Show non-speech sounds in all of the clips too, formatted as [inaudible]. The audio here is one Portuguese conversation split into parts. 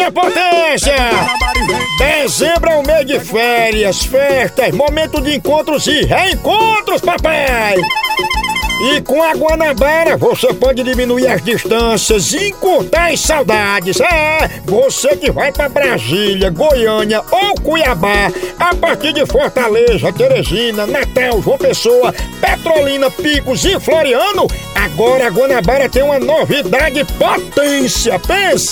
Eita potência! Dezembro é o mês de férias, festas, momento de encontros e reencontros, papai! E com a Guanabara você pode diminuir as distâncias e encurtar as saudades. É, você que vai para Brasília, Goiânia ou Cuiabá, a partir de Fortaleza, Teresina, Natal, João Pessoa, Petrolina, Picos e Floriano, agora a Guanabara tem uma novidade potência. Pense!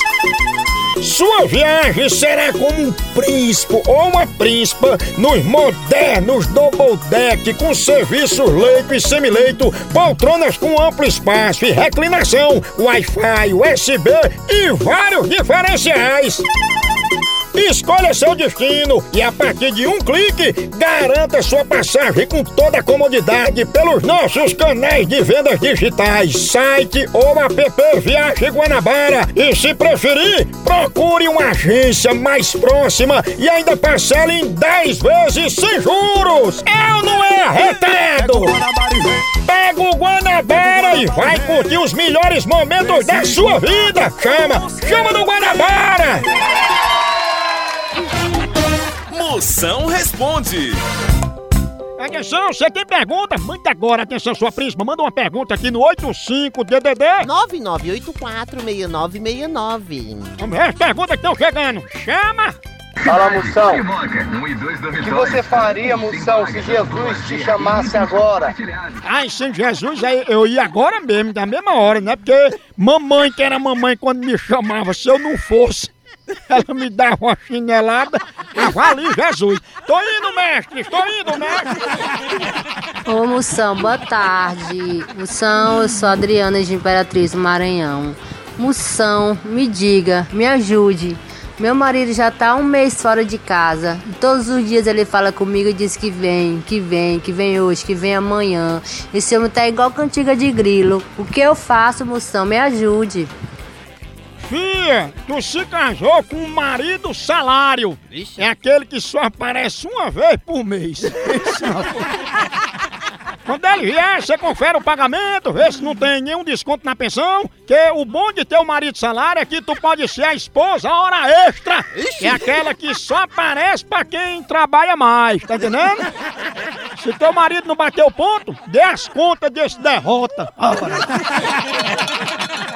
Sua viagem será como um príncipe ou uma príncipa nos modernos double deck com serviços leito e semileito, poltronas com amplo espaço e reclinação, Wi-Fi, USB e vários diferenciais. Escolha seu destino e a partir de um clique, garanta sua passagem com toda a comodidade pelos nossos canais de vendas digitais, site ou app Viagem Guanabara. E se preferir, procure uma agência mais próxima e ainda parcele em 10 vezes sem juros. Eu não é arretado! Pega o Guanabara e vai curtir os melhores momentos da sua vida! Chama! Chama do Guanabara! Moção responde. Atenção, você tem pergunta? Manda agora, atenção, sua príncipa, manda uma pergunta aqui no 85-DDD. 99846969. Vamos ver as perguntas que estão chegando. Chama! Fala, Moção. O que você faria, Moção, se Jesus te chamasse agora? Ai, sem Jesus, aí eu ia agora mesmo, da mesma hora, né? Porque mamãe, que era mamãe quando me chamava, se eu não fosse, ela me dava uma chinelada, avali Jesus. Tô indo, mestre, tô indo, mestre. Ô Moção, boa tarde. Moção, eu sou Adriana de Imperatriz do Maranhão. Moção, me diga, me ajude. Meu marido já tá um mês fora de casa. Todos os dias ele fala comigo e diz que vem, que vem, que vem hoje, que vem amanhã. Esse homem tá igual cantiga de grilo. O que eu faço, moção? Me ajude. Fia, tu se casou com um marido salário. É aquele que só aparece uma vez por mês. [laughs] Quando ele vier, você confere o pagamento, vê se não tem nenhum desconto na pensão. Que o bom de ter o marido salário é que tu pode ser a esposa a hora extra. É aquela que só aparece pra quem trabalha mais, tá entendendo? Se teu marido não bater o ponto, dê as contas desse derrota. Ora. [laughs]